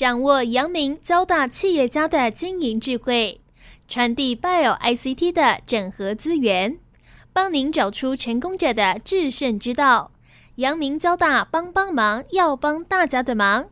掌握阳明交大企业家的经营智慧，传递 Bio ICT 的整合资源，帮您找出成功者的制胜之道。阳明交大帮帮忙，要帮大家的忙。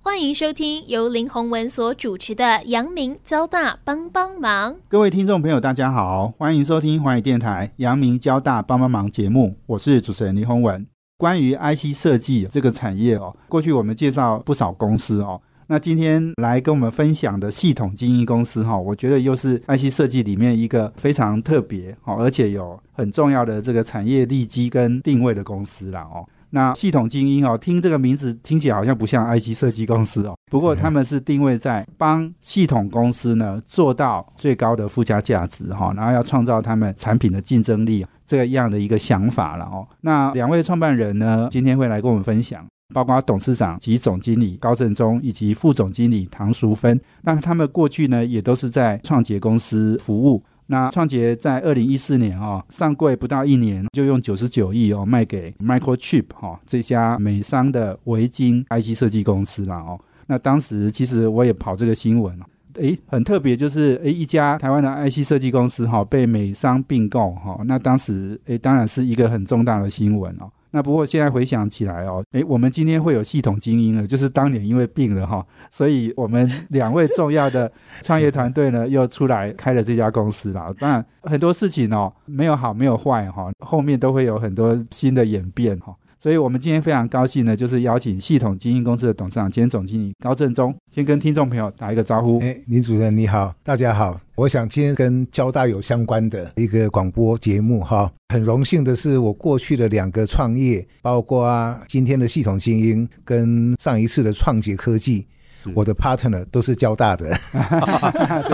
欢迎收听由林宏文所主持的《阳明交大帮帮忙》。各位听众朋友，大家好，欢迎收听华语电台《阳明交大帮帮忙》节目，我是主持人林宏文。关于 IC 设计这个产业哦，过去我们介绍不少公司哦，那今天来跟我们分享的系统精英公司哈，我觉得又是 IC 设计里面一个非常特别哦，而且有很重要的这个产业利基跟定位的公司了哦。那系统精英哦，听这个名字听起来好像不像 IC 设计公司哦，不过他们是定位在帮系统公司呢做到最高的附加价值哈，然后要创造他们产品的竞争力这个样的一个想法了哦。那两位创办人呢，今天会来跟我们分享，包括董事长及总经理高振忠以及副总经理唐淑芬，那他们过去呢也都是在创捷公司服务。那创杰在二零一四年啊上柜不到一年，就用九十九亿哦卖给 Microchip 哈这家美商的维京 IC 设计公司了哦。那当时其实我也跑这个新闻诶，很特别，就是诶一家台湾的 IC 设计公司哈被美商并购哈。那当时诶当然是一个很重大的新闻哦。那不过现在回想起来哦，诶，我们今天会有系统精英了，就是当年因为病了哈，所以我们 两位重要的创业团队呢又出来开了这家公司了。当然很多事情哦没有好没有坏哈，后面都会有很多新的演变哈。所以我们今天非常高兴呢，就是邀请系统精英公司的董事长兼总经理高正忠，先跟听众朋友打一个招呼。哎，李主任你好，大家好。我想今天跟交大有相关的一个广播节目哈，很荣幸的是我过去的两个创业，包括今天的系统精英跟上一次的创捷科技。我的 partner 都是交大的，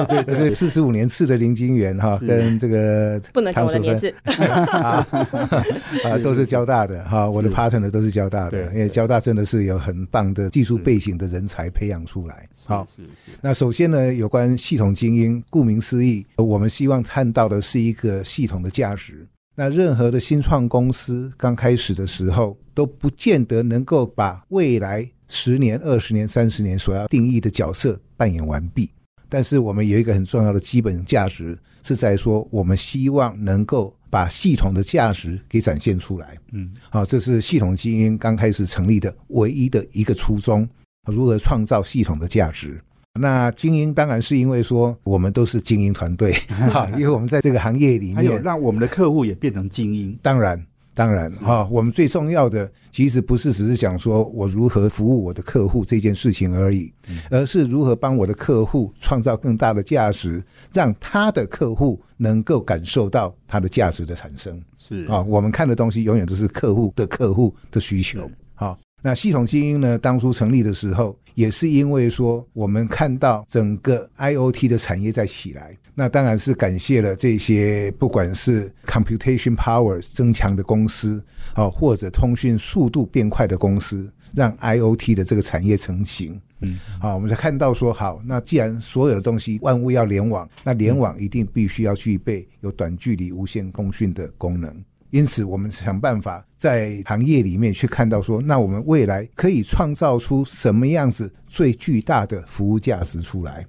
对对，是四十五年次的林金元哈，跟这个不能讲我的年次啊，都是交大的哈，我的 partner 都是交大的，因为交大真的是有很棒的技术背景的人才培养出来。好，那首先呢，有关系统精英，顾名思义，我们希望看到的是一个系统的价值。那任何的新创公司刚开始的时候，都不见得能够把未来。十年、二十年、三十年所要定义的角色扮演完毕，但是我们有一个很重要的基本价值，是在说我们希望能够把系统的价值给展现出来。嗯，好，这是系统精英刚开始成立的唯一的一个初衷：如何创造系统的价值。那精英当然是因为说我们都是精英团队，哈，因为我们在这个行业里面，还有让我们的客户也变成精英。当然。当然哈，我们最重要的其实不是只是讲说我如何服务我的客户这件事情而已，而是如何帮我的客户创造更大的价值，让他的客户能够感受到他的价值的产生。是啊，我们看的东西永远都是客户的客户的需求。好，那系统精英呢？当初成立的时候。也是因为说，我们看到整个 IOT 的产业在起来，那当然是感谢了这些不管是 computation power 增强的公司，啊，或者通讯速度变快的公司，让 IOT 的这个产业成型。嗯，好，我们才看到说，好，那既然所有的东西万物要联网，那联网一定必须要具备有短距离无线通讯的功能。因此，我们想办法在行业里面去看到说，那我们未来可以创造出什么样子最巨大的服务价值出来？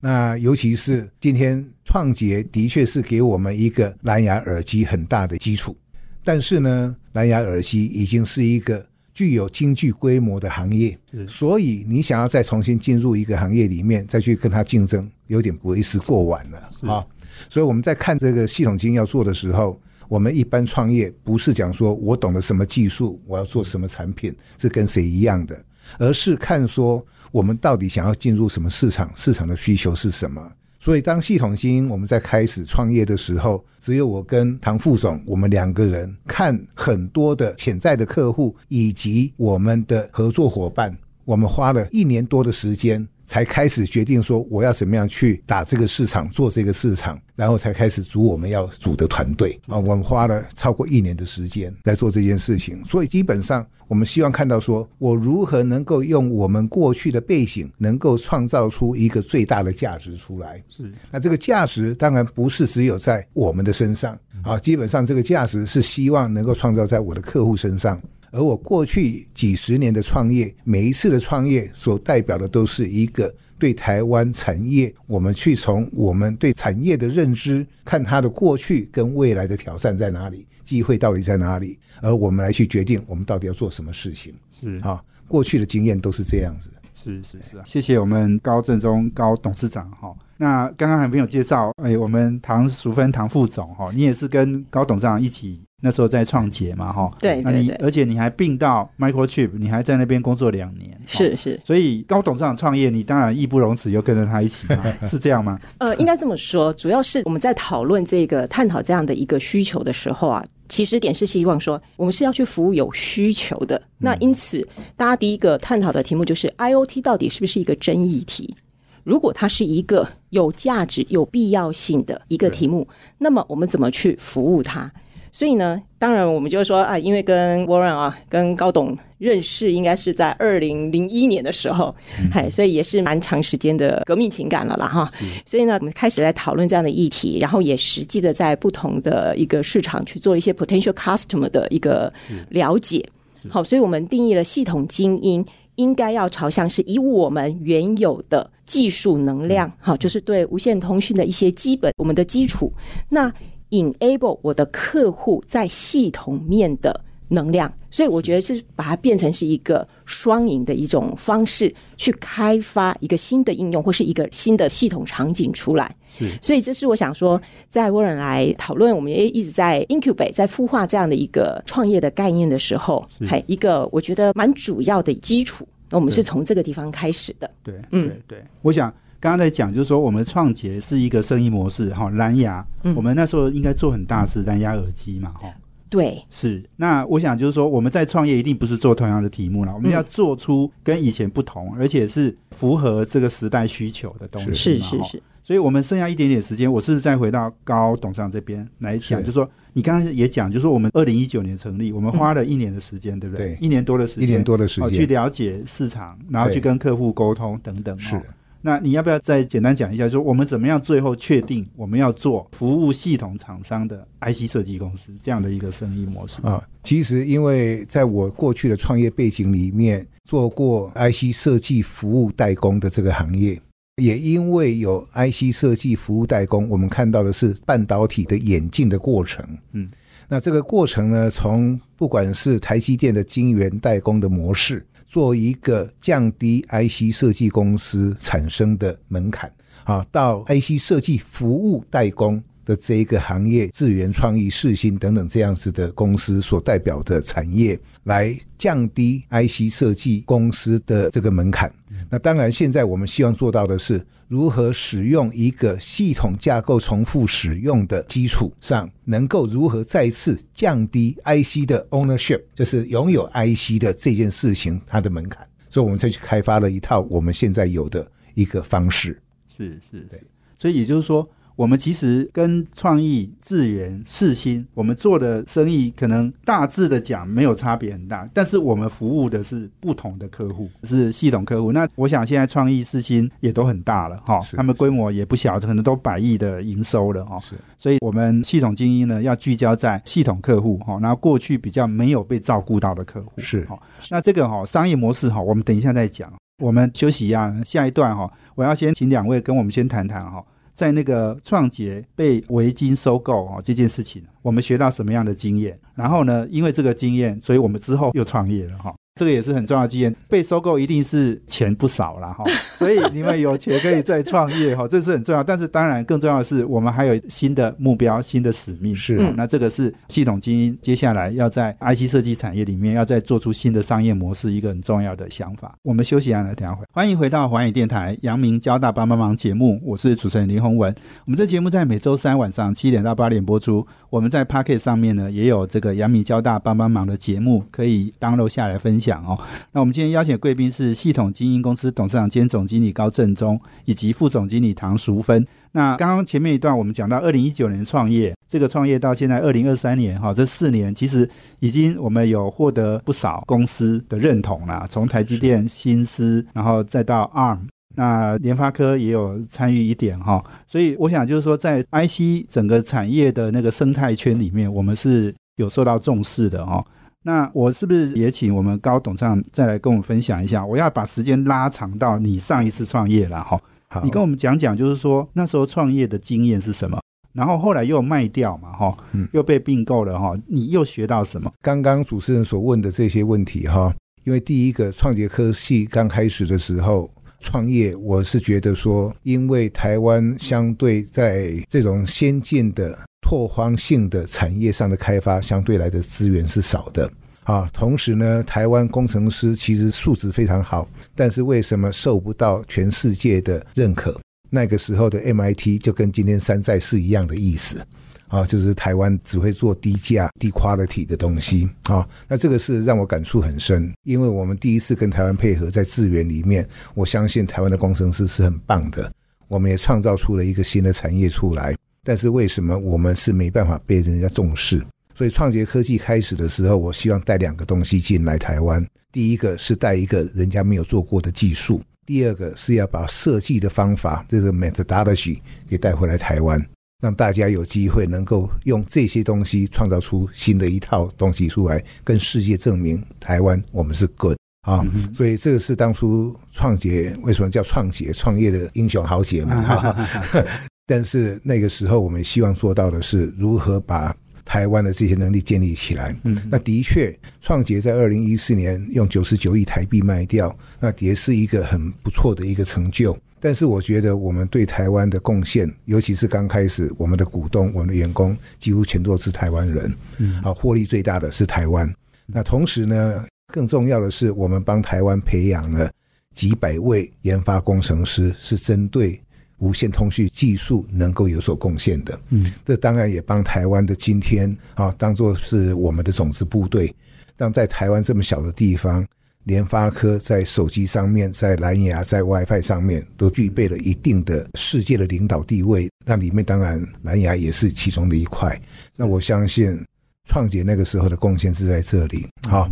那尤其是今天创捷的确是给我们一个蓝牙耳机很大的基础，但是呢，蓝牙耳机已经是一个具有经济规模的行业，所以你想要再重新进入一个行业里面再去跟它竞争，有点为时过晚了啊！所以我们在看这个系统经要做的时候。我们一般创业不是讲说我懂得什么技术，我要做什么产品是跟谁一样的，而是看说我们到底想要进入什么市场，市场的需求是什么。所以当系统星我们在开始创业的时候，只有我跟唐副总，我们两个人看很多的潜在的客户以及我们的合作伙伴，我们花了一年多的时间。才开始决定说我要怎么样去打这个市场，做这个市场，然后才开始组我们要组的团队啊。我们花了超过一年的时间来做这件事情，所以基本上我们希望看到说我如何能够用我们过去的背景，能够创造出一个最大的价值出来。是，那这个价值当然不是只有在我们的身上啊，基本上这个价值是希望能够创造在我的客户身上。而我过去几十年的创业，每一次的创业所代表的都是一个对台湾产业，我们去从我们对产业的认知，看它的过去跟未来的挑战在哪里，机会到底在哪里，而我们来去决定我们到底要做什么事情。是啊，过去的经验都是这样子。是是是啊，谢谢我们高正中高董事长哈。那刚刚还没有介绍，哎，我们唐淑芬唐副总哈，你也是跟高董事长一起那时候在创捷嘛哈。对那你而且你还并到 Microchip，你还在那边工作两年。哦是是。所以高董事长创业，你当然义不容辞，又跟着他一起嘛，是这样吗？呃，应该这么说，主要是我们在讨论这个、探讨这样的一个需求的时候啊，起始点是希望说，我们是要去服务有需求的。那因此，大家第一个探讨的题目就是 IOT 到底是不是一个争议题？如果它是一个有价值、有必要性的一个题目，那么我们怎么去服务它？所以呢，当然我们就是说啊，因为跟 Warren 啊，跟高董认识，应该是在二零零一年的时候，嗨、所以也是蛮长时间的革命情感了啦哈。所以呢，我们开始来讨论这样的议题，然后也实际的在不同的一个市场去做一些 potential customer 的一个了解。好，所以我们定义了系统精英应该要朝向是以我们原有的技术能量，好，就是对无线通讯的一些基本我们的基础，那 enable 我的客户在系统面的能量，所以我觉得是把它变成是一个双赢的一种方式，去开发一个新的应用或是一个新的系统场景出来。是所以这是我想说，在沃人来讨论，我们也一直在 incubate 在孵化这样的一个创业的概念的时候，还一个我觉得蛮主要的基础。那我们是从这个地方开始的。对，嗯对对，我想刚刚在讲，就是说我们创捷是一个生意模式哈，蓝牙，我们那时候应该做很大是蓝牙耳机嘛哈。对，是，那我想就是说，我们在创业一定不是做同样的题目了，我们要做出跟以前不同，而且是符合这个时代需求的东西是是是，所以我们剩下一点点时间，我是不是再回到高董事长这边来讲，是。就是说你刚刚也讲，就是说我们二零一九年成立，我们花了一年的时间，对不对？对一年多的时间，一年多的时哦，去，了解市场，然后去跟客户沟通等等。是哦那你要不要再简单讲一下，就说我们怎么样最后确定我们要做服务系统厂商的 IC 设计公司这样的一个生意模式？啊，其实因为在我过去的创业背景里面，做过 IC 设计服务代工的这个行业，也因为有 IC 设计服务代工，我们看到的是半导体的演进的过程。嗯，那这个过程呢，从不管是台积电的晶圆代工的模式，做一个降低 IC 设计公司产生的门槛啊，到 IC 设计服务代工的这一个行业，智源创意、世新等等这样子的公司所代表的产业，来降低 IC 设计公司的这个门槛。那当然，现在我们希望做到的是，如何使用一个系统架构重复使用的基础上，能够如何再次降低 IC 的 ownership，就是拥有 IC 的这件事情它的门槛。所以，我们才去开发了一套我们现在有的一个方式。是是是，所以也就是说，我们其实跟创意、智源、世新，我们做的生意可能大致的讲没有差别很大，但是我们服务的是不同的客户，是系统客户。那我想现在创意、世新也都很大了哈，他们规模也不小，可能都百亿的营收了哈。是所以我们系统精英呢，要聚焦在系统客户哈，然后过去比较没有被照顾到的客户是哈。那这个哈商业模式哈，我们等一下再讲。我们休息一下，下一段哈，我要先请两位跟我们先谈谈哈，在那个创杰被维金收购哦这件事情，我们学到什么样的经验？然后呢，因为这个经验，所以我们之后又创业了哈。这个也是很重要的经验，被收购一定是钱不少了哈，所以你们有钱可以再创业哈，这是很重要。但是当然更重要的是，我们还有新的目标、新的使命。是好那这个是系统精英接下来要在 IC 设计产业里面要再做出新的商业模式，一个很重要的想法。我们休息一下来，等下回。欢迎回到环宇电台阳明交大帮帮忙节目，我是主持人林宏文。我们这节目在每周三晚上七点到八点播出。我们在 Pocket 上面呢也有这个阳明交大帮帮忙的节目，可以 download 下来分享哦。那我们今天邀请的贵宾是系统精英公司董事长兼总经理高正中，以及副总经理唐淑芬。那刚刚前面一段我们讲到，二零一九年创业，这个创业到现在二零二三年哈，这四年其实已经我们有获得不少公司的认同啦，从台积电、新思，然后再到 ARM。那联发科也有参与一点哈，所以我想就是说，在 IC 整个产业的那个生态圈里面，我们是有受到重视的哈。那我是不是也请我们高董事长再来跟我们分享一下？我要把时间拉长到你上一次创业了哈，好，你跟我们讲讲，就是说那时候创业的经验是什么？然后后来又卖掉嘛哈，嗯又被并购了哈，你又学到什么？刚刚主持人所问的这些问题哈，因为第一个创杰科系刚开始的时候创业，我是觉得说，因为台湾相对在这种先进的拓荒性的产业上的开发，相对来的资源是少的。啊，同时呢，台湾工程师其实素质非常好，但是为什么受不到全世界的认可？那个时候的 MIT 就跟今天山寨是一样的意思。啊，就是台湾只会做低价、低 quality 的东西啊。那这个是让我感触很深，因为我们第一次跟台湾配合，在资源里面，我相信台湾的工程师是很棒的，我们也创造出了一个新的产业出来。但是为什么我们是没办法被人家重视？所以创杰科技开始的时候，我希望带两个东西进来台湾。第一个是带一个人家没有做过的技术，第二个是要把设计的方法，这个 methodology 给带回来台湾。让大家有机会能够用这些东西创造出新的一套东西出来，跟世界证明台湾我们是 good 啊，所以这个是当初创杰为什么叫创杰创业的英雄豪杰嘛。但是那个时候我们希望做到的是如何把台湾的这些能力建立起来。嗯，那的确，创杰在二零一四年用九十九亿台币卖掉，那也是一个很不错的一个成就。但是我觉得我们对台湾的贡献，尤其是刚开始，我们的股东、我们的员工几乎全都是台湾人，嗯，啊，获利最大的是台湾。那同时呢，更重要的是，我们帮台湾培养了几百位研发工程师，是针对无线通讯技术能够有所贡献的。嗯，这当然也帮台湾的今天啊，当做是我们的种子部队，让在台湾这么小的地方。联发科在手机上面，在蓝牙，在 WiFi 上面都具备了一定的世界的领导地位。那里面当然蓝牙也是其中的一块。那我相信创杰那个时候的贡献是在这里。好，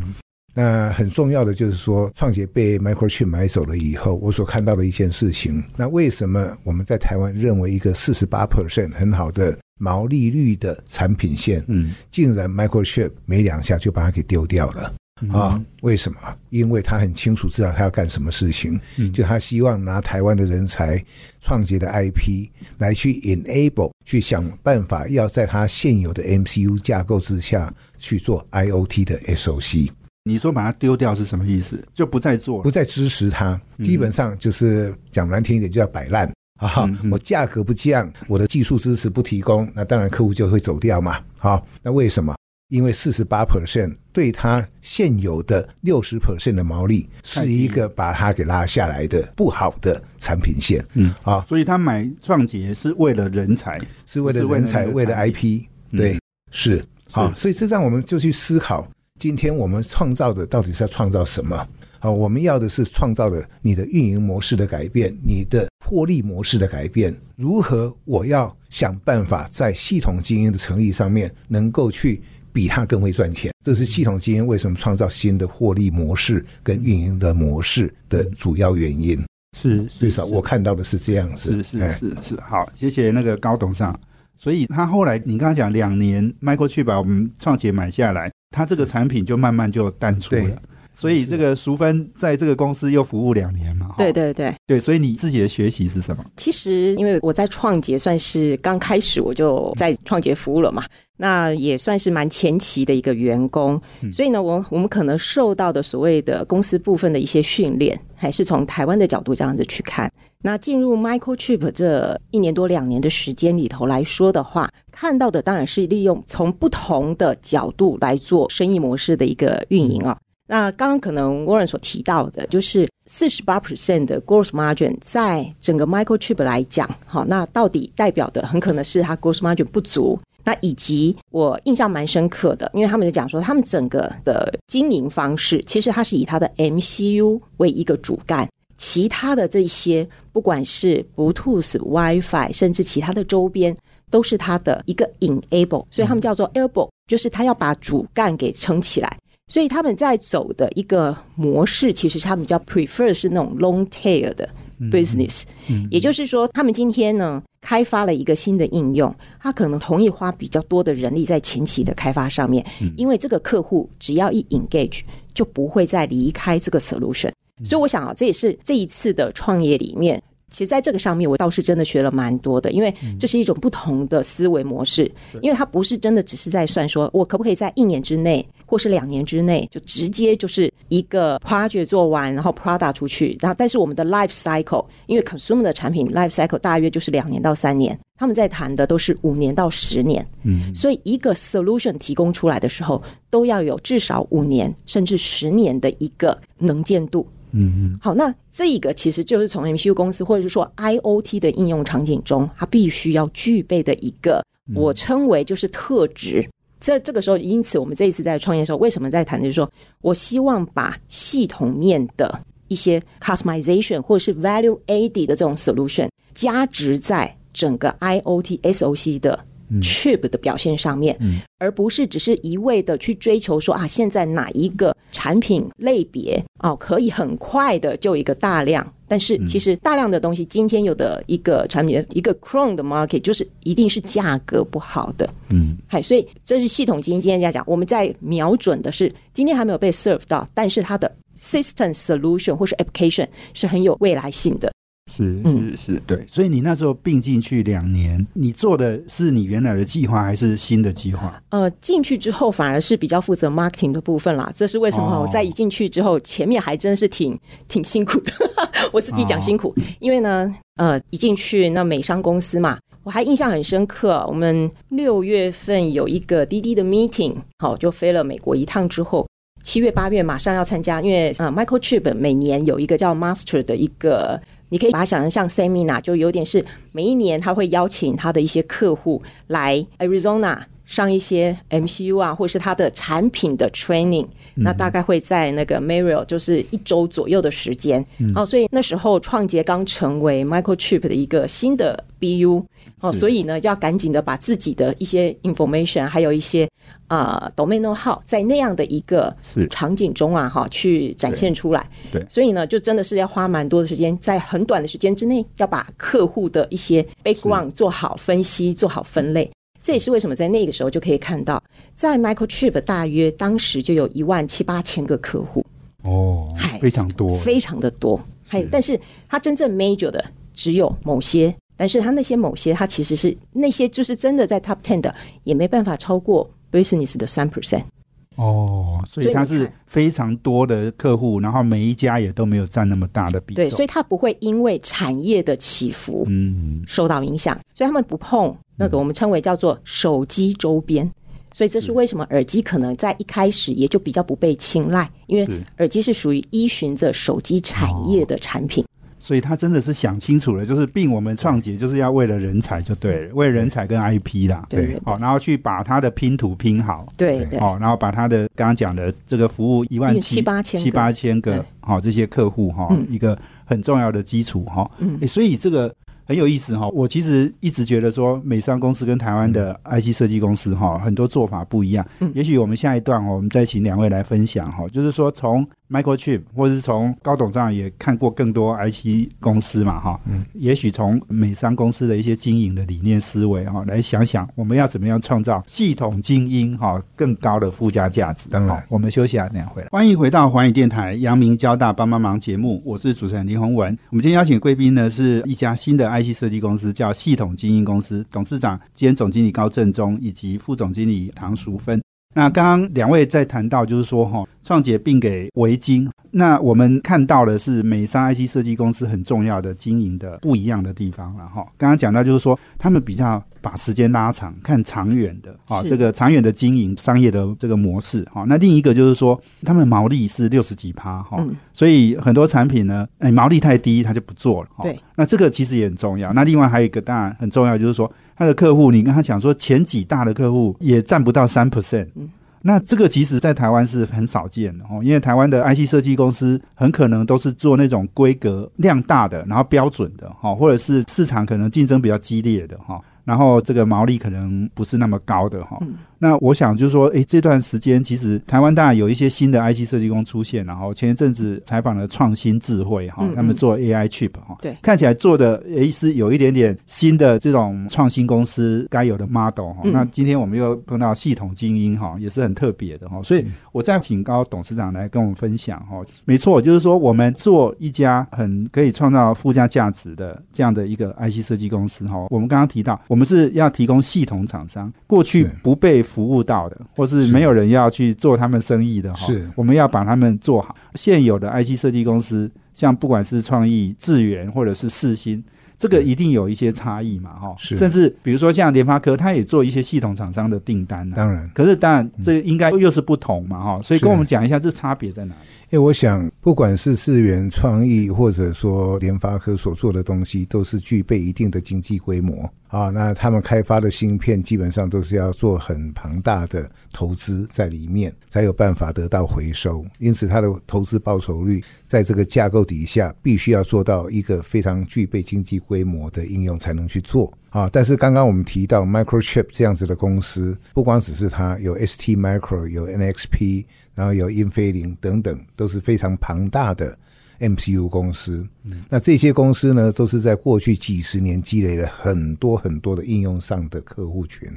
那很重要的就是说，创杰被 Microchip 买走了以后，我所看到的一件事情。那为什么我们在台湾认为一个四十八 percent 很好的毛利率的产品线，嗯，竟然 Microchip 没两下就把它给丢掉了？啊，为什么？因为他很清楚知道他要干什么事情，就他希望拿台湾的人才、创杰的 IP 来去 enable，去想办法要在他现有的 MCU 架构之下去做 IOT 的 SOC。你说把它丢掉是什么意思？就不再做了，不再支持它，基本上就是讲难听一点，就叫摆烂。啊！我价格不降，我的技术支持不提供，那当然客户就会走掉嘛。好，那为什么？因为四十八 percent 对它现有的六十 percent 的毛利是一个把它给拉下来的不好的产品线，嗯啊，所以他买创杰是为了人才，是为了人才，为了 IP，对，是。好，所以这让我们就去思考，今天我们创造的到底是要创造什么？好，我们要的是创造的你的运营模式的改变，你的获利模式的改变，如何？我要想办法在系统经营的成立上面能够去。比他更会赚钱，这是系统经营为什么创造新的获利模式跟运营的模式的主要原因。是，至少我看到的是这样子。是是是是，好，谢谢那个高董事长。所以他后来，你刚刚讲两年，Michael 把我们创杰买下来，他这个产品就慢慢就淡出了。所以这个淑芬在这个公司又服务两年嘛？对对对对，所以你自己的学习是什么？其实因为我在创杰算是刚开始我就在创杰服务了嘛，那也算是蛮前期的一个员工，所以呢，我我们可能受到的所谓的公司部分的一些训练，还是从台湾的角度这样子去看。那进入 Microchip 这一年多两年的时间里头来说的话，看到的当然是利用从不同的角度来做生意模式的一个运营啊。那刚刚可能 Warren 所提到的，就是四十八 percent 的 gross margin，在整个 Microchip 来讲，好，那到底代表的很可能是它 gross margin 不足。那以及我印象蛮深刻的，因为他们在讲说，他们整个的经营方式，其实它是以它的 MCU 为一个主干，其他的这些不管是 Bluetooth、WiFi，甚至其他的周边，都是它的一个 enable，所以他们叫做 elbow，就是它要把主干给撑起来。所以他们在走的一个模式，其实他们叫 prefer 是那种 long tail 的 business，、嗯也就是说，他们今天呢开发了一个新的应用，他可能同意花比较多的人力在前期的开发上面，因为这个客户只要一 engage，就不会再离开这个 solution。所以我想啊，这也是这一次的创业里面。其实，在这个上面，我倒是真的学了蛮多的，因为这是一种不同的思维模式。因为它不是真的只是在算说，我可不可以在一年之内，或是两年之内，就直接就是一个 project 做完，然后 product 出去。然后，但是我们的 life cycle，因为 consumer 的产品 life cycle 大约就是两年到三年，他们在谈的都是五年到十年。嗯，所以一个 solution 提供出来的时候，都要有至少五年甚至十年的一个能见度。嗯嗯好，那这一个其实就是从 MCU 公司或者是说 IOT 的应用场景中，它必须要具备的一个，我称为就是特质。这这个时候，因此我们这一次在创业的时候，为什么在谈，就是说我希望把系统面的一些 customization 或者是 value added 的这种 solution 加值在整个 IOT SOC 的 chip 的表现上面，而不是只是一味的去追求说啊，现在哪一个产品类别哦可以很快的就一个大量，但是其实大量的东西，今天有的一个产品一个 Chrome 的 market 就是一定是价格不好的，嗯，嗨，所以这是系统基因今天在讲，我们在瞄准的是今天还没有被 serve 到，但是它的 system solution 或是 application 是很有未来性的。是嗯是是，对。所以你那时候并进去两年，你做的是你原来的计划还是新的计划？呃，进去之后反而是比较负责 marketing 的部分啦。这是为什么？哦我在一进去之后，前面还真是挺挺辛苦的。我自己讲辛苦，因为呢，呃，一进去那美商公司嘛，我还印象很深刻。我们六月份有一个滴滴的 meeting，好，就飞了美国一趟之后。七月八月马上要参加，因为呃，Michael Chip 每年有一个叫 Master 的一个，你可以把它想成像 Seminar，就有点是每一年他会邀请他的一些客户来 Arizona 上一些 MCU 啊，或是他的产品的 training，、那大概会在那个 Marriott 就是一周左右的时间。哦，所以那时候创杰刚成为 Michael Chip 的一个新的 BU。哦，所以呢，要赶紧的把自己的一些 information，还有一些啊、呃、domain know how，在那样的一个是。场景中啊，哈，去展现出来。对。对。所以呢，就真的是要花蛮多的时间，在很短的时间之内，要把客户的一些 background 做好分析，做好分类。这也是为什么在那个时候就可以看到，在 Microchip 大约当时就有一万七八千个客户，哦嗨，非常多，非常的多。还但是它真正 major 的只有某些，但是他那些某些，他其实是那些就是真的在 top ten 的，也没办法超过 business 的三 percent。哦，所以它是非常多的客户，然后每一家也都没有占那么大的比重。对，所以它不会因为产业的起伏嗯，受到影响，所以他们不碰那个我们称为叫做手机周边。所以这是为什么耳机可能在一开始也就比较不被青睐，因为耳机是属于依循着手机产业的产品。所以他真的是想清楚了，就是并我们创杰就是要为了人才就对了，为了人才跟 IP 啦，对对好，然后去把它的拼图拼好，对对哦，然后把他的刚刚讲的这个服务一万七八千个。七八千个对。好、这些客户哈、嗯。一个很重要的基础哈、嗯。诶所以这个很有意思哈、我其实一直觉得说美商公司跟台湾的 IC 设计公司哈、很多做法不一样。嗯。也许我们下一段哦，我们再请两位来分享哈、就是说从 Microchip 或者是从高董上也看过更多 IC 公司嘛哈、嗯也许从美商公司的一些经营的理念思维哈、来想想我们要怎么样创造系统精英哈、更高的附加价值。当然好我们休息啊，两回来。欢迎回到环宇电台阳明交大帮帮忙节目，我是主持人林宏文。我们今天邀请贵宾呢是一家新的 IC 设计公司，叫系统精英公司，董事长兼总经理高正忠以及副总经理唐淑芬。那刚刚两位在谈到，就是说哈，创杰并给维京。那我们看到的是美商 IC 设计公司很重要的经营的不一样的地方了哈。刚刚讲到就是说，他们比较把时间拉长，看长远的啊，是这个长远的经营商业的这个模式哈。那另一个就是说，他们毛利是六十几趴哈，嗯所以很多产品呢，哎，毛利太低，他就不做了。哈对，那这个其实也很重要。那另外还有一个当然很重要，就是说他的客户，你跟他讲说前几大的客户也占不到三 percent。那这个其实在台湾是很少见的哦，因为台湾的 IC 设计公司很可能都是做那种规格量大的，然后标准的哈，或者是市场可能竞争比较激烈的哈，然后这个毛利可能不是那么高的哈。那我想就是说，诶，这段时间其实台湾当然有一些新的 IC 设计工出现，然后前一阵子采访了创新智慧哈，他们做 AI chip 哈，对，看起来做的诶是有一点点新的这种创新公司该有的 model 哈。那今天我们又碰到系统精英哈，也是很特别的哈，所以我再请高董事长来跟我们分享哈。没错，就是说我们做一家很可以创造附加价值的这样的一个 IC 设计公司哈。我们刚刚提到，我们是要提供系统厂商，过去不被服务到的，或是没有人要去做他们生意的哈，是我们要把他们做好。现有的 IC 设计公司，像不管是创意、智源或者是四新。这个一定有一些差异嘛，哈，是甚至比如说像联发科，它也做一些系统厂商的订单呢。当然，可是当然这应该又是不同嘛，哈，所以跟我们讲一下这差别在哪里？因为我想，不管是智源创意，或者说联发科所做的东西，都是具备一定的经济规模啊。那他们开发的芯片，基本上都是要做很庞大的投资在里面，才有办法得到回收。因此，它的投资报酬率在这个架构底下，必须要做到一个非常具备经济规模的应用，才能去做啊。但是，刚刚我们提到 Microchip 这样子的公司，不光只是它有 ST Micro，有 NXP。然后有英飞凌等等，都是非常庞大的 MCU 公司。那这些公司呢，都是在过去几十年积累了很多很多的应用上的客户群。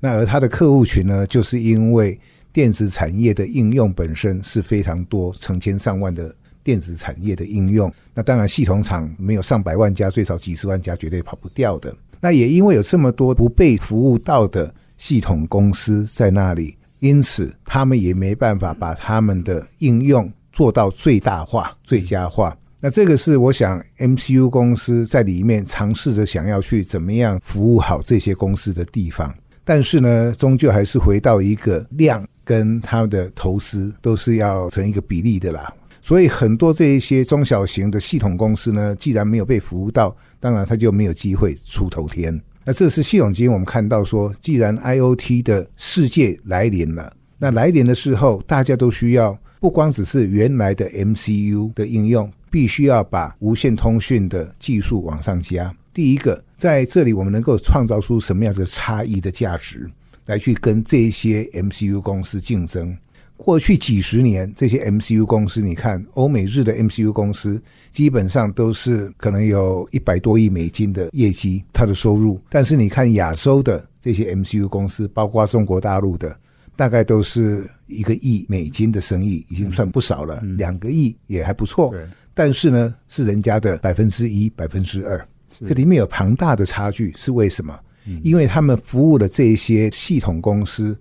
那而它的客户群呢，就是因为电子产业的应用本身是非常多，成千上万的电子产业的应用。那当然，系统厂没有上百万家，最少几十万家，绝对跑不掉的。那也因为有这么多不被服务到的系统公司在那里。因此，他们也没办法把他们的应用做到最大化、最佳化。那这个是我想，MCU 公司在里面尝试着想要去怎么样服务好这些公司的地方。但是呢，终究还是回到一个量跟他们的投资都是要成一个比例的啦。所以，很多这一些中小型的系统公司呢，既然没有被服务到，当然它就没有机会出头天。那这是系统经我们看到说，既然 IOT 的世界来临了，那来临的时候，大家都需要不光只是原来的 MCU 的应用，必须要把无线通讯的技术往上加。第一个，在这里我们能够创造出什么样子的差异的价值，来去跟这些 MCU 公司竞争。过去几十年，这些 MCU 公司，你看欧美日的 MCU 公司，基本上都是可能有一百多亿美金的业绩，它的收入。但是你看亚洲的这些 MCU 公司，包括中国大陆的，大概都是一个亿美金的生意，已经算不少了。两个亿也还不错，但是呢，是人家的百分之一、百分之二，这里面有庞大的差距，是为什么？因为他们服务的这些系统公司。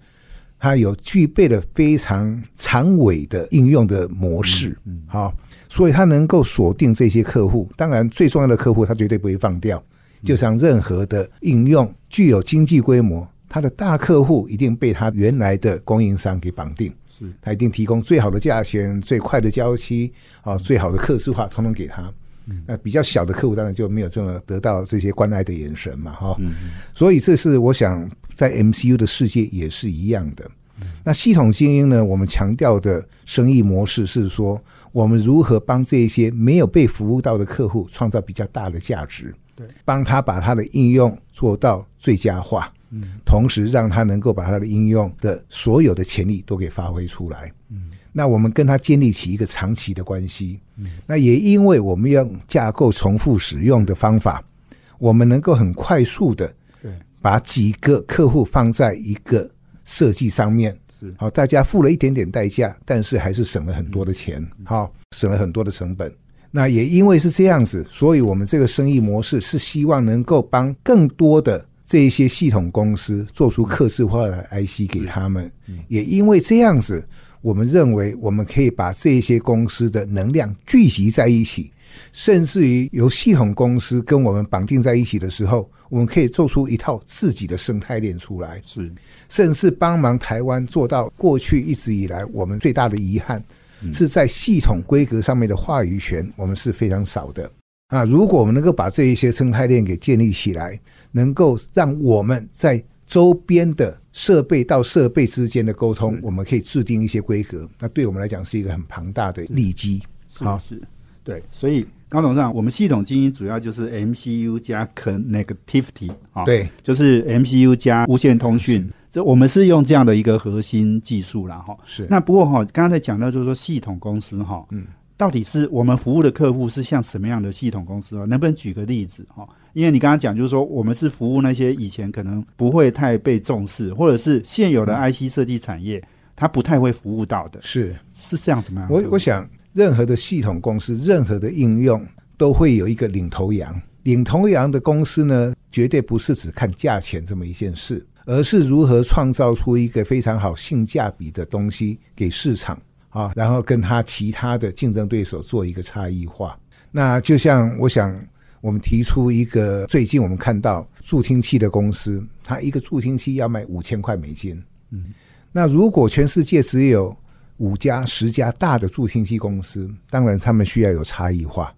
它有具备了非常长尾的应用的模式，好，所以它能够锁定这些客户。当然，最重要的客户，它绝对不会放掉。就像任何的应用具有经济规模，它的大客户一定被它原来的供应商给绑定，是它一定提供最好的价钱、最快的交期啊、最好的客制化，统统给他。那比较小的客户，当然就没有这么得到这些关爱的眼神嘛，哈。所以这是我想。在 MCU 的世界也是一样的。那系统精英呢？我们强调的生意模式是说，我们如何帮这些没有被服务到的客户创造比较大的价值？对，帮他把他的应用做到最佳化，嗯，同时让他能够把他的应用的所有的潜力都给发挥出来。嗯，那我们跟他建立起一个长期的关系。嗯，那也因为我们要架构重复使用的方法，我们能够很快速的。把几个客户放在一个设计上面，是好，大家付了一点点代价，但是还是省了很多的钱，好，省了很多的成本。那也因为是这样子，所以我们这个生意模式是希望能够帮更多的这一些系统公司做出客制化的 IC 给他们。也因为这样子，我们认为我们可以把这些公司的能量聚集在一起。甚至于由系统公司跟我们绑定在一起的时候，我们可以做出一套自己的生态链出来，是，甚至帮忙台湾做到过去一直以来我们最大的遗憾，是在系统规格上面的话语权，我们是非常少的。啊。如果我们能够把这一些生态链给建立起来，能够让我们在周边的设备到设备之间的沟通，我们可以制定一些规格，那对我们来讲是一个很庞大的利基，好是。对，所以高董事长，我们系统精英主要就是 MCU 加 connectivity 啊，对，就是 MCU 加无线通讯，这我们是用这样的一个核心技术啦，哈。是那不过哈，刚刚才讲到就是说系统公司哈，嗯，到底是我们服务的客户是像什么样的系统公司啊？能不能举个例子哈？因为你刚刚讲就是说，我们是服务那些以前可能不会太被重视，或者是现有的 IC 设计产业，它不太会服务到的，是，是这样什么样我？我想任何的系统公司，任何的应用都会有一个领头羊。领头羊的公司呢，绝对不是只看价钱这么一件事，而是如何创造出一个非常好性价比的东西给市场啊，然后跟他其他的竞争对手做一个差异化。那就像我想，我们提出一个最近我们看到助听器的公司，它一个助听器要卖五千块美金。嗯，那如果全世界只有五家、十家大的助听器公司，当然他们需要有差异化。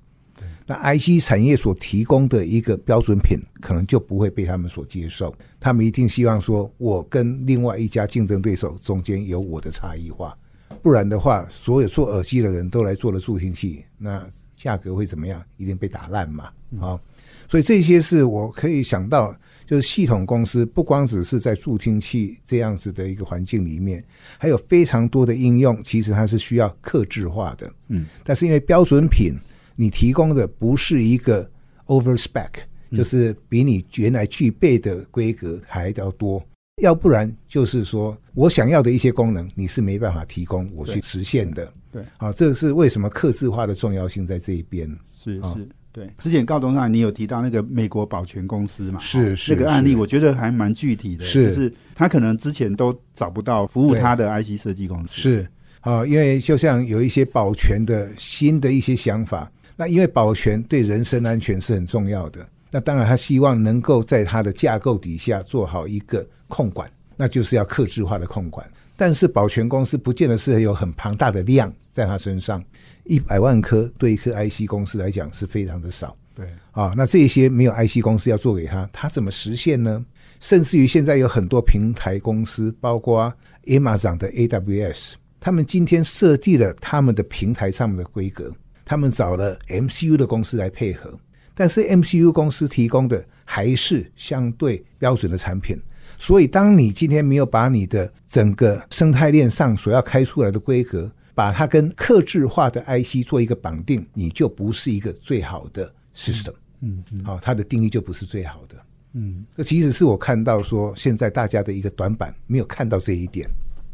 那 IC 产业所提供的一个标准品，可能就不会被他们所接受。他们一定希望说，我跟另外一家竞争对手中间有我的差异化，不然的话，所有做耳机的人都来做了助听器，那价格会怎么样？一定被打烂嘛。啊、所以这些是我可以想到，就是系统公司不光只是在助听器这样子的一个环境里面，还有非常多的应用，其实它是需要克制化的。嗯，但是因为标准品你提供的不是一个 over spec，就是比你原来具备的规格还要多。要不然就是说我想要的一些功能，你是没办法提供我去实现的。对，好，这是为什么克制化的重要性在这一边。啊是是，对。之前高董上你有提到那个美国保全公司嘛？哦是是那个案例，我觉得还蛮具体的，是就是他可能之前都找不到服务他的 IC 设计公司，是啊，因为就像有一些保全的新的一些想法，那因为保全对人身安全是很重要的，那当然他希望能够在他的架构底下做好一个控管，那就是要克制化的控管。但是保全公司不见得是有很庞大的量在他身上，一百万颗对一颗 IC 公司来讲是非常的少。对，啊，那这些没有 IC 公司要做给他，他怎么实现呢？甚至于现在有很多平台公司，包括 Amazon 的 AWS，他们今天设计了他们的平台上面的规格，他们找了 MCU 的公司来配合，但是 MCU 公司提供的还是相对标准的产品。所以，当你今天没有把你的整个生态链上所要开出来的规格，把它跟克制化的 IC 做一个绑定，你就不是一个最好的 system。嗯嗯好、它的定义就不是最好的。嗯，这其实是我看到说现在大家的一个短板，没有看到这一点。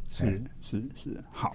是是是，好。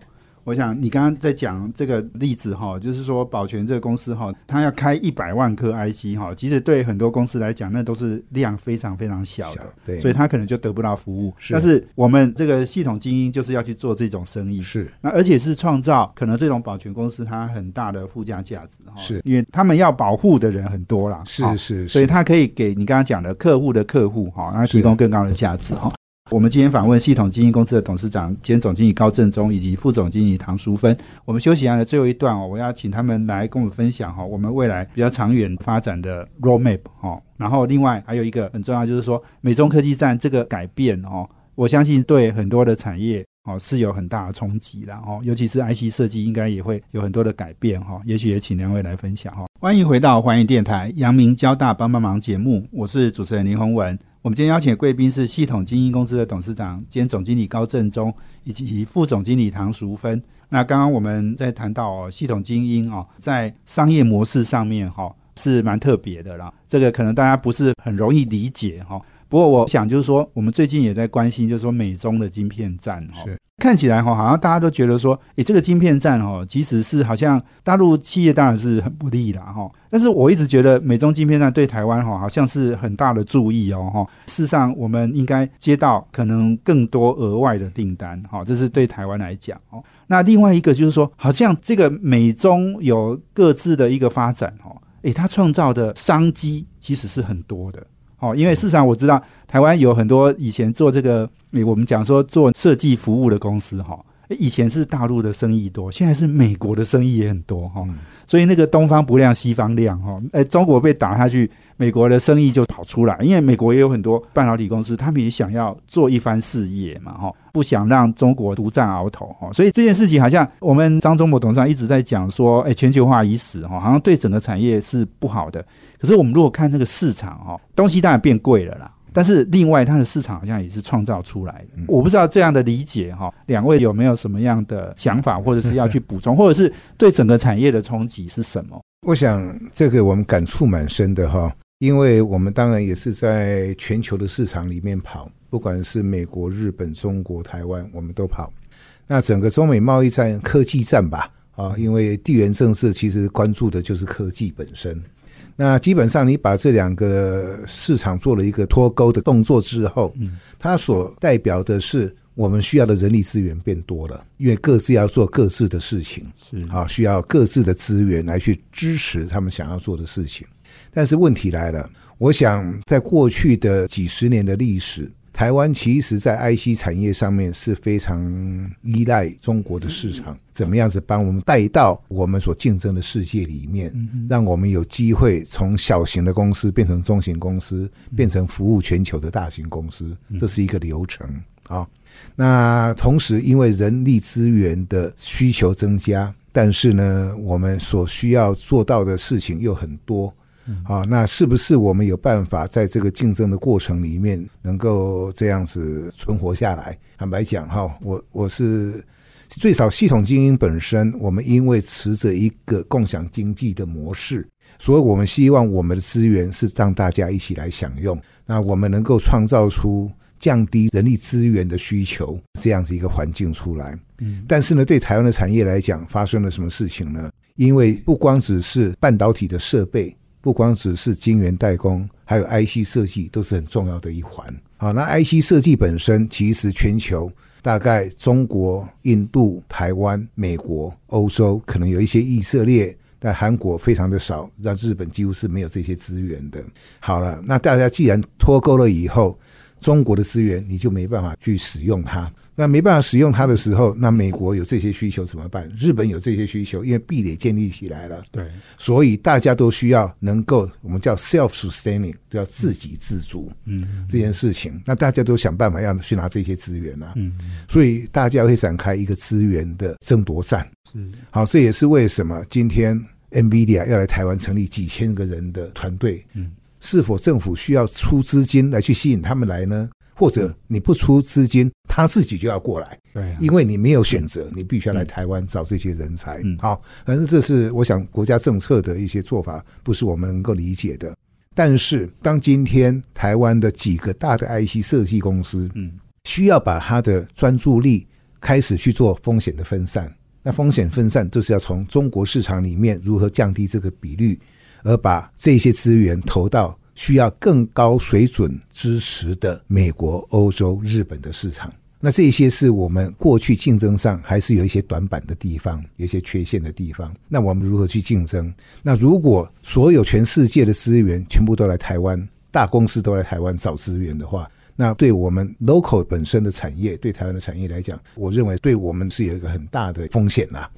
我想你刚刚在讲这个例子哈，就是说保全这个公司哈，它要开一百万颗 IC 哈，其实对很多公司来讲，那都是量非常非常小的，小对。所以它可能就得不到服务。是。但是我们这个系统精英就是要去做这种生意，是。那而且是创造可能这种保全公司它很大的附加价值哈，是。因为他们要保护的人很多啦，哈是是，所以是它可以给你刚刚讲的客户的客户哈，然后提供更高的价值哈。我们今天访问系统基金公司的董事长兼总经理高正忠以及副总经理唐淑芬。我们休息完的最后一段哦，我要请他们来跟我们分享哈，我们未来比较长远发展的 roadmap 哈。然后另外还有一个很重要就是说，美中科技战这个改变哦，我相信对很多的产业哦是有很大的冲击的哦，尤其是 IC 设计应该也会有很多的改变哈。也许也请两位来分享哈。欢迎回到环宇电台阳明交大帮帮忙节目，我是主持人林宏文。我们今天邀请的贵宾是系统精英公司的董事长兼总经理高振中，以及副总经理唐淑芬。那刚刚我们在谈到哦，系统精英哦，在商业模式上面哈、是蛮特别的啦。这个可能大家不是很容易理解哈、不过我想就是说，我们最近也在关心，就是说美中的晶片战哈、看起来哈，好像大家都觉得说，诶，这个晶片战哦，其实是好像大陆企业当然是很不利啦哈。但是我一直觉得美中晶片战对台湾哈，好像是很大的注意哦哈。事实上，我们应该接到可能更多额外的订单哈，这是对台湾来讲哦。那另外一个就是说，好像这个美中有各自的一个发展哦，诶，它创造的商机其实是很多的。哦，因为市场我知道台湾有很多以前做这个，诶我们讲说做设计服务的公司哈，诶以前是大陆的生意多，现在是美国的生意也很多哈，嗯。所以那个东方不亮西方亮哈，诶，中国被打下去，美国的生意就跑出来，因为美国也有很多半导体公司，他们也想要做一番事业嘛哈，不想让中国独占鳌头哈，所以这件事情好像我们张忠谋董事长一直在讲说，诶，全球化已死哈，好像对整个产业是不好的。可是我们如果看这个市场哈，东西当然变贵了啦，但是另外它的市场好像也是创造出来的。我不知道这样的理解哈，两位有没有什么样的想法，或者是要去补充，或者是对整个产业的冲击是什么？我想这个我们感触蛮深的哈，因为我们当然也是在全球的市场里面跑，不管是美国、日本、中国、台湾，我们都跑。那整个中美贸易战、科技战吧，啊，因为地缘政治其实关注的就是科技本身。那基本上你把这两个市场做了一个脱钩的动作之后，嗯，它所代表的是我们需要的人力资源变多了，因为各自要做各自的事情，是啊，需要各自的资源来去支持他们想要做的事情。但是问题来了，我想在过去的几十年的历史。台湾其实，在 IC 产业上面是非常依赖中国的市场，怎么样子帮我们带到我们所竞争的世界里面，让我们有机会从小型的公司变成中型公司，变成服务全球的大型公司，这是一个流程啊。那同时，因为人力资源的需求增加，但是呢，我们所需要做到的事情又很多。好，那是不是我们有办法在这个竞争的过程里面，能够这样子存活下来？坦白讲，哈，我我是最少系统经营本身，我们因为持着一个共享经济的模式，所以我们希望我们的资源是让大家一起来享用。那我们能够创造出降低人力资源的需求这样子一个环境出来。嗯，但是呢，对台湾的产业来讲，发生了什么事情呢？因为不光只是半导体的设备。不光只是晶圆代工，还有 IC 设计都是很重要的一环。好，那 IC 设计本身，其实全球大概中国、印度、台湾、美国、欧洲，可能有一些以色列，但韩国非常的少，让日本几乎是没有这些资源的。好了，那大家既然脱钩了以后。中国的资源你就没办法去使用它，那没办法使用它的时候，那美国有这些需求怎么办？日本有这些需求，因为壁垒建立起来了，对，所以大家都需要能够我们叫 self-sustaining，叫自给自足，嗯，这件事情，那大家都想办法要去拿这些资源啊，嗯，所以大家会展开一个资源的争夺战，嗯，好，这也是为什么今天 NVIDIA 要来台湾成立几千个人的团队，嗯。是否政府需要出资金来去吸引他们来呢？或者你不出资金，他自己就要过来？对，因为你没有选择，你必须要来台湾找这些人才。好，反正这是我想国家政策的一些做法，不是我们能够理解的。但是当今天台湾的几个大的 IC 设计公司，嗯，需要把他的专注力开始去做风险的分散，那风险分散就是要从中国市场里面如何降低这个比率。而把这些资源投到需要更高水准支持的美国、欧洲、日本的市场，那这些是我们过去竞争上还是有一些短板的地方，有一些缺陷的地方。那我们如何去竞争？那如果所有全世界的资源全部都来台湾，大公司都来台湾找资源的话，那对我们 local 本身的产业，对台湾的产业来讲，我认为对我们是有一个很大的风险啦。啊，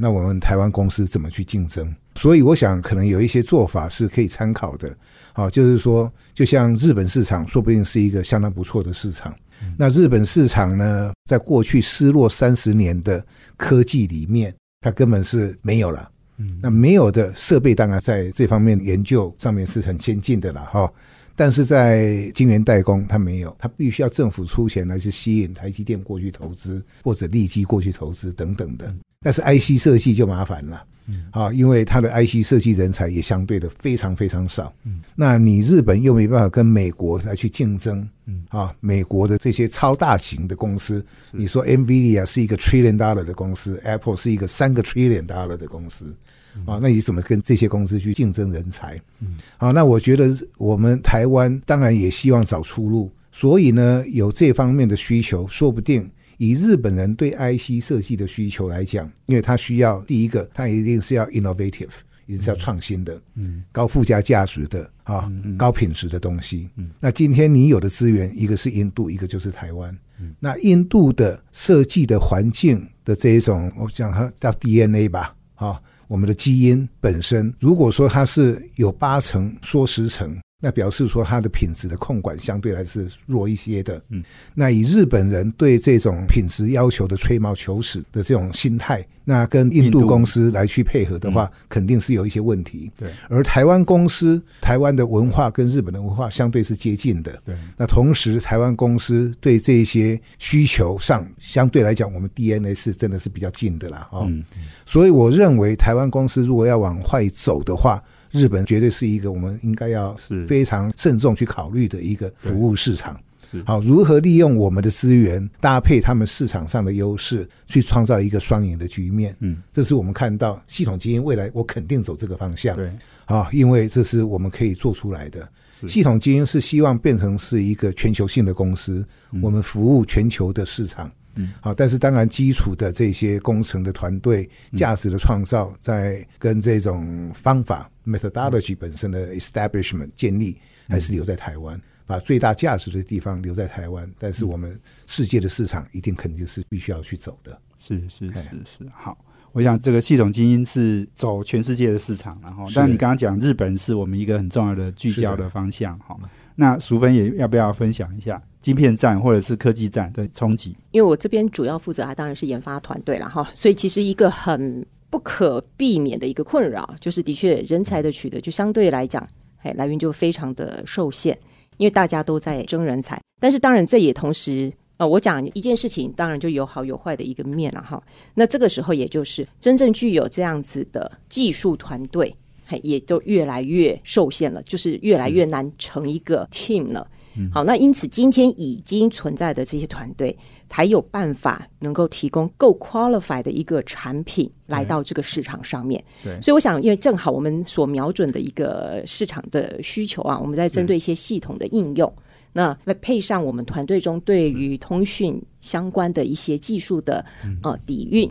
那我们台湾公司怎么去竞争？所以我想，可能有一些做法是可以参考的。好，就是说，就像日本市场，说不定是一个相当不错的市场。那日本市场呢，在过去失落三十年的科技里面，它根本是没有了。嗯，那没有的设备，当然在这方面研究上面是很先进的了，哈。但是在晶圆代工，它没有，它必须要政府出钱来去吸引台积电过去投资，或者立基过去投资等等的。但是 IC 设计就麻烦了，啊，因为它的 IC 设计人才也相对的非常非常少。嗯。那你日本又没办法跟美国来去竞争，嗯。啊，美国的这些超大型的公司，你说 NVIDIA 是一个 trillion dollar 的公司，Apple 是一个三个 trillion dollar 的公司。啊，那你怎么跟这些公司去竞争人才？嗯，啊，那我觉得我们台湾当然也希望找出路，所以呢，有这方面的需求，说不定以日本人对 IC 设计的需求来讲，因为他需要第一个，他一定是要 innovative，也是要创新的，嗯，高附加价值的啊，高品质的东西。嗯，那今天你有的资源，一个是印度，一个就是台湾。嗯，那印度的设计的环境的这一种，我讲它叫 DNA 吧，啊。我们的基因本身，如果说它是有八成说十成那表示说它的品质的控管相对来是弱一些的。嗯，那以日本人对这种品质要求的吹毛求疵的这种心态，那跟印印度度公司来去配合的话，肯定是有一些问题。对而台湾公司，台湾的文化跟日本的文化相对是接近的。对，那同时，台湾公司对这些需求上，相对来讲，我们 DNA 是真的是比较近的啦。哦，嗯，所以我认为台湾公司如果要往坏走的话，日本绝对是一个我们应该要是非常慎重去考虑的一个服务市场。好，如何利用我们的资源搭配他们市场上的优势，去创造一个双赢的局面？嗯，这是我们看到系统基因未来我肯定走这个方向。对，啊，因为这是我们可以做出来的。系统基因是希望变成是一个全球性的公司，我们服务全球的市场。嗯，好，但是当然基础的这些工程的团队、价值的创造，在跟这种方法 methodology 本身的 establishment 建立，还是留在台湾。把最大价值的地方留在台湾，但是我们世界的市场一定肯定是必须要去走的。是是哎是是，好。我想这个系统精英是走全世界的市场，然后，但你刚刚讲日本是我们一个很重要的聚焦的的方向，哈。那淑芬也要不要分享一下晶片战或者是科技战的冲击？因为我这边主要负责啊，当然是研发团队了哈，所以其实一个很不可避免的一个困扰，就是的确人才的取得就相对来讲，哎，来源就非常的受限，因为大家都在争人才，但是当然这也同时。呃，我讲一件事情，当然就有好有坏的一个面了哈。那这个时候，也就是真正具有这样子的技术团队，也都越来越受限了，就是越来越难成一个 team 了。好，那因此今天已经存在的这些团队，才有办法能够提供够 qualified 的一个产品来到这个市场上面。对所以我想，因为正好我们所瞄准的一个市场的需求啊，我们在针对一些系统的应用。那再配上我们团队中对于通讯相关的一些技术的呃底蕴，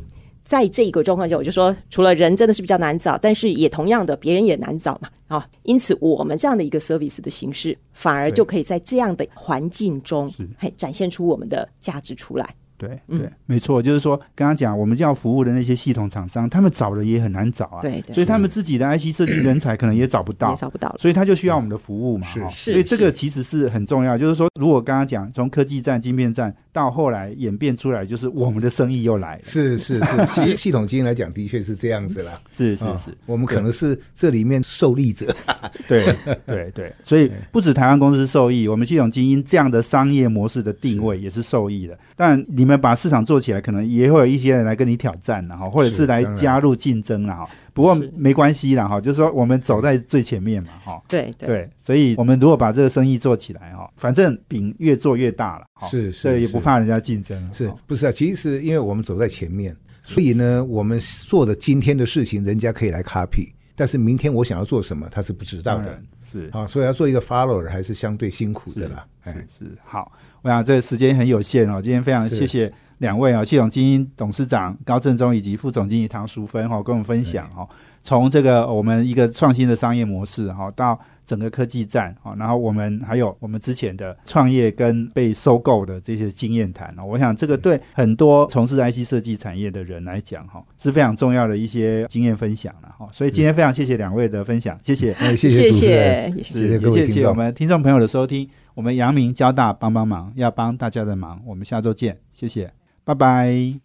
在这个状况下，我就说，除了人真的是比较难找，但是也同样的，别人也难找嘛啊。因此，我们这样的一个 service 的形式，反而就可以在这样的环境中是，嘿，展现出我们的价值出来。对嗯对，没错，就是说刚刚讲我们要服务的那些系统厂商，他们找的也很难找啊，对对所以他们自己的 IC 设计人才可能也找不到也，找不到。所以他就需要我们的服务嘛，是是所以这个其实是很重要。就是说，如果刚刚讲从科技站、晶片战到后来演变出来，就是我们的生意又来了，是是是，其实 系统基因来讲，的确是这样子啦。啊是是是，我们可能是这里面受利者。对对对，所以不止台湾公司受益，我们系统精英这样的商业模式的定位也是受益的。但你们把市场做起来，可能也会有一些人来跟你挑战然后或者是来加入竞争了哈。不过没关系啦哈，就是说我们走在最前面嘛哈。对对对，所以我们如果把这个生意做起来哈，反正饼越做越大了，哈是所以也不怕人家竞争，是不是啊？其实因为我们走在前面，所以呢，我们做的今天的事情，人家可以来 copy，但是明天我想要做什么，他是不知道的。是啊，所以要做一个 follower 还是相对辛苦的啦。哎，是是好，我想这个时间很有限哦，今天非常谢谢两位哦，系统精英董事长高正忠以及副总经理唐淑芬哈、哦，跟我们分享哈、哦，从这个我们一个创新的商业模式哈、哦，到整个科技战哈、哦，然后我们还有我们之前的创业跟被收购的这些经验谈啊，我想这个对很多从事 IC 设计产业的人来讲哈、哦，是非常重要的一些经验分享了哈、哦，所以今天非常谢谢两位的分享，谢谢。哎，谢谢主持人，谢谢谢谢。谢我们听众朋友的收听，我们阳明交大帮帮忙，要帮大家的忙，我们下周见，谢谢，拜拜。